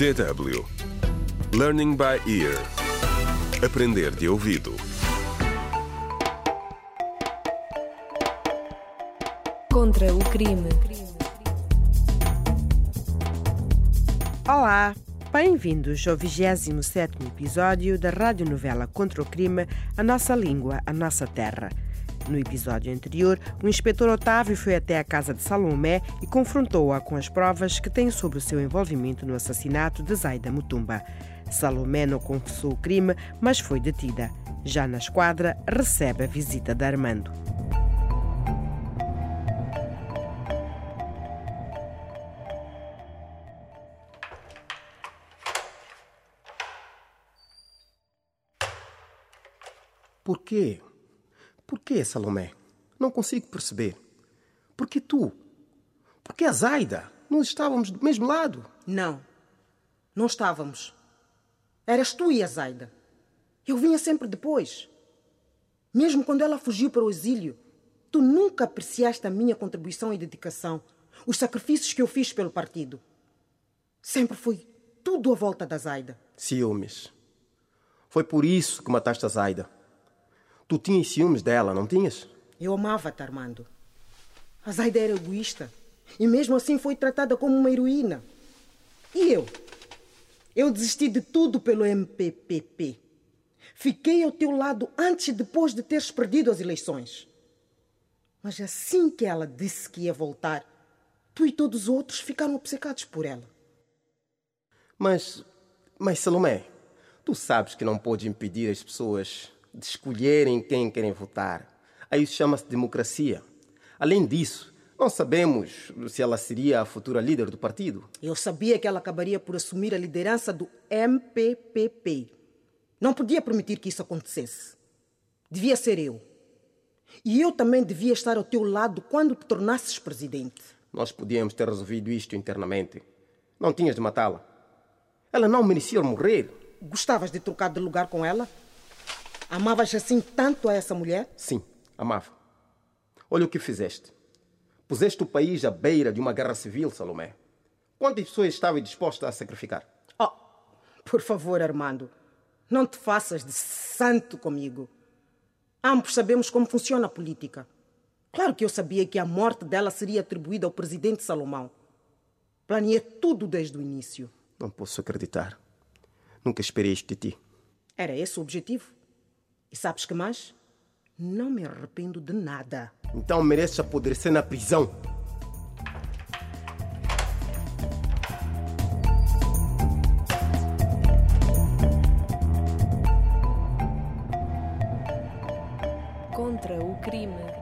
DW Learning by Ear Aprender de ouvido Contra o crime. Olá, bem-vindos ao 27 episódio da radionovela Contra o Crime, A Nossa Língua, a Nossa Terra. No episódio anterior, o inspetor Otávio foi até a casa de Salomé e confrontou-a com as provas que tem sobre o seu envolvimento no assassinato de Zaida Mutumba. Salomé não confessou o crime, mas foi detida. Já na esquadra, recebe a visita de Armando. Por quê? Por que, Salomé? Não consigo perceber. Por que tu? Por que a Zaida? Nós estávamos do mesmo lado. Não, não estávamos. Eras tu e a Zaida. Eu vinha sempre depois. Mesmo quando ela fugiu para o exílio, tu nunca apreciaste a minha contribuição e dedicação, os sacrifícios que eu fiz pelo partido. Sempre foi tudo à volta da Zaida. Ciúmes. Foi por isso que mataste a Zaida. Tu tinhas ciúmes dela, não tinhas? Eu amava-te, Armando. A Zaida era egoísta e mesmo assim foi tratada como uma heroína. E eu? Eu desisti de tudo pelo MPPP. Fiquei ao teu lado antes e depois de teres perdido as eleições. Mas assim que ela disse que ia voltar, tu e todos os outros ficaram obcecados por ela. Mas, mas Salomé, tu sabes que não pode impedir as pessoas de escolherem quem querem votar. Aí isso chama-se democracia. Além disso, não sabemos se ela seria a futura líder do partido. Eu sabia que ela acabaria por assumir a liderança do MPPP. Não podia permitir que isso acontecesse. Devia ser eu. E eu também devia estar ao teu lado quando te tornasses presidente. Nós podíamos ter resolvido isto internamente. Não tinhas de matá-la. Ela não merecia morrer. Gostavas de trocar de lugar com ela? Amavas assim tanto a essa mulher? Sim, amava. Olha o que fizeste. Puseste o país à beira de uma guerra civil, Salomé. Quantas pessoas estavam dispostas a sacrificar? Oh, por favor, Armando. Não te faças de santo comigo. Ambos sabemos como funciona a política. Claro que eu sabia que a morte dela seria atribuída ao presidente Salomão. Planeei tudo desde o início. Não posso acreditar. Nunca esperei isto de ti. Era esse o objetivo. E sabes que mais? Não me arrependo de nada. Então mereces apodrecer na prisão. Contra o crime.